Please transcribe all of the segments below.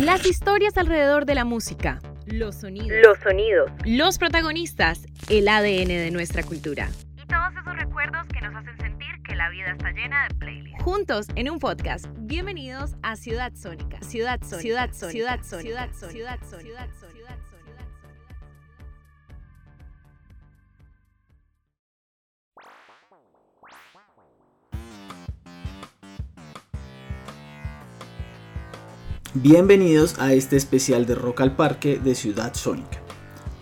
Las historias alrededor de la música. Los sonidos. Los sonidos. Los protagonistas. El ADN de nuestra cultura. Y todos esos recuerdos que nos hacen sentir que la vida está llena de playlists. Juntos en un podcast. Bienvenidos a Ciudad Sónica. Ciudad Sónica. Ciudad Sónica. Ciudad Sónica. Ciudad Sónica. Ciudad Sónica. Bienvenidos a este especial de Rock al Parque de Ciudad Sónica.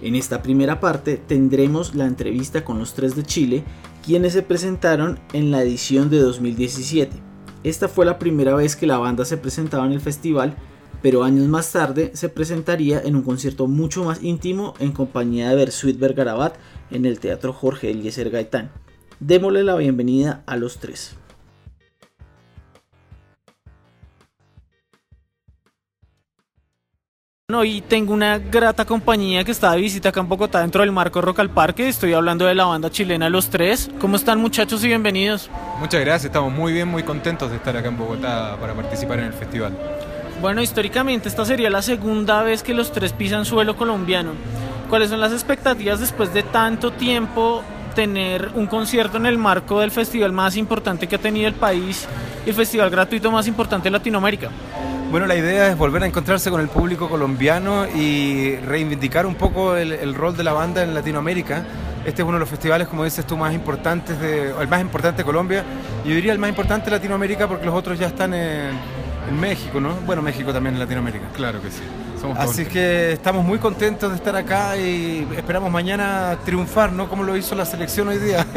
En esta primera parte tendremos la entrevista con los tres de Chile, quienes se presentaron en la edición de 2017. Esta fue la primera vez que la banda se presentaba en el festival, pero años más tarde se presentaría en un concierto mucho más íntimo en compañía de Bersuit Vergarabat en el Teatro Jorge Eliezer Gaitán. Démosle la bienvenida a los tres. Hoy tengo una grata compañía que está de visita acá en Bogotá dentro del marco Rock al Parque. Estoy hablando de la banda chilena Los Tres. ¿Cómo están muchachos y bienvenidos? Muchas gracias, estamos muy bien, muy contentos de estar acá en Bogotá para participar en el festival. Bueno, históricamente esta sería la segunda vez que Los Tres pisan suelo colombiano. ¿Cuáles son las expectativas después de tanto tiempo tener un concierto en el marco del festival más importante que ha tenido el país y el festival gratuito más importante de Latinoamérica? Bueno, la idea es volver a encontrarse con el público colombiano y reivindicar un poco el, el rol de la banda en Latinoamérica. Este es uno de los festivales, como dices tú, más importantes de, el más importante de Colombia. Y yo diría el más importante de Latinoamérica porque los otros ya están en, en México, ¿no? Bueno, México también en Latinoamérica. Claro que sí. Somos Así todos- que estamos muy contentos de estar acá y esperamos mañana triunfar, ¿no? Como lo hizo la selección hoy día.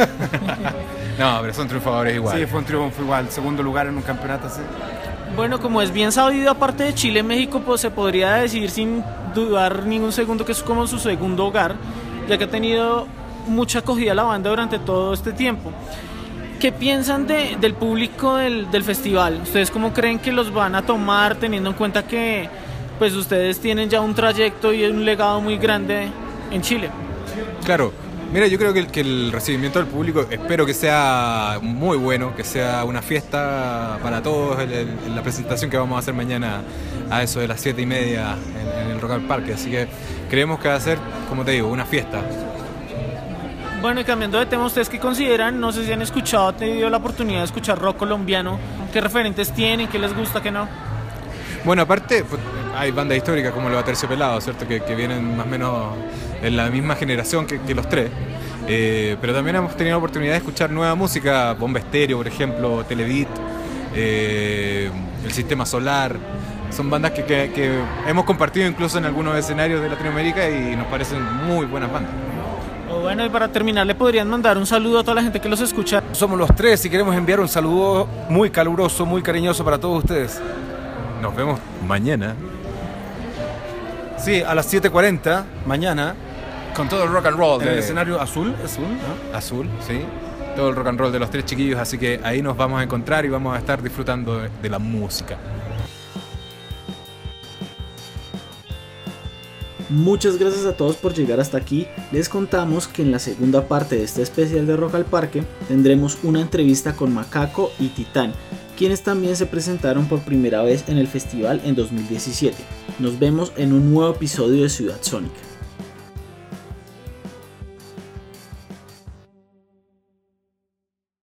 No, pero son triunfadores igual. Sí, fue un triunfo igual, segundo lugar en un campeonato así. Bueno, como es bien sabido, aparte de Chile, México pues, se podría decir sin dudar ningún segundo que es como su segundo hogar, ya que ha tenido mucha acogida la banda durante todo este tiempo. ¿Qué piensan de- del público del, del festival? ¿Ustedes cómo creen que los van a tomar teniendo en cuenta que pues ustedes tienen ya un trayecto y un legado muy grande en Chile? Claro. Mira, yo creo que el, que el recibimiento del público, espero que sea muy bueno, que sea una fiesta para todos, el- el- la presentación que vamos a hacer mañana a eso de las 7 y media en, en el Rock al Parque. Así que creemos que va a ser, como te digo, una fiesta. Bueno, y cambiando de tema, ¿ustedes qué consideran? No sé si han escuchado, tenido la oportunidad de escuchar rock colombiano. ¿Qué referentes tienen? ¿Qué les gusta? ¿Qué no? Bueno, aparte, pues, hay bandas históricas como los Aterciopelados, ¿cierto? Que, que vienen más o menos en la misma generación que, que los tres. Eh, pero también hemos tenido la oportunidad de escuchar nueva música, Bomba Estéreo, por ejemplo, Televit, eh, El Sistema Solar. Son bandas que, que- que hemos compartido incluso en algunos escenarios de Latinoamérica y nos parecen muy buenas bandas. O bueno, y para terminar, ¿le podrían mandar un saludo a toda la gente que los escucha? Somos los tres y queremos enviar un saludo muy caluroso, muy cariñoso para todos ustedes. Nos vemos mañana. Sí, a las 7.40, mañana, Con todo el rock and roll. en el escenario azul, azul, ¿no? azul, sí. Todo el rock and roll de los tres chiquillos, así que ahí nos vamos a encontrar y vamos a estar disfrutando de, de la música. Muchas gracias a todos por llegar hasta aquí. Les contamos que en la segunda parte de este especial de Rock al Parque tendremos una entrevista con Macaco y Titán, quienes también se presentaron por primera vez en el festival en 2017. Nos vemos en un nuevo episodio de Ciudad Sónica.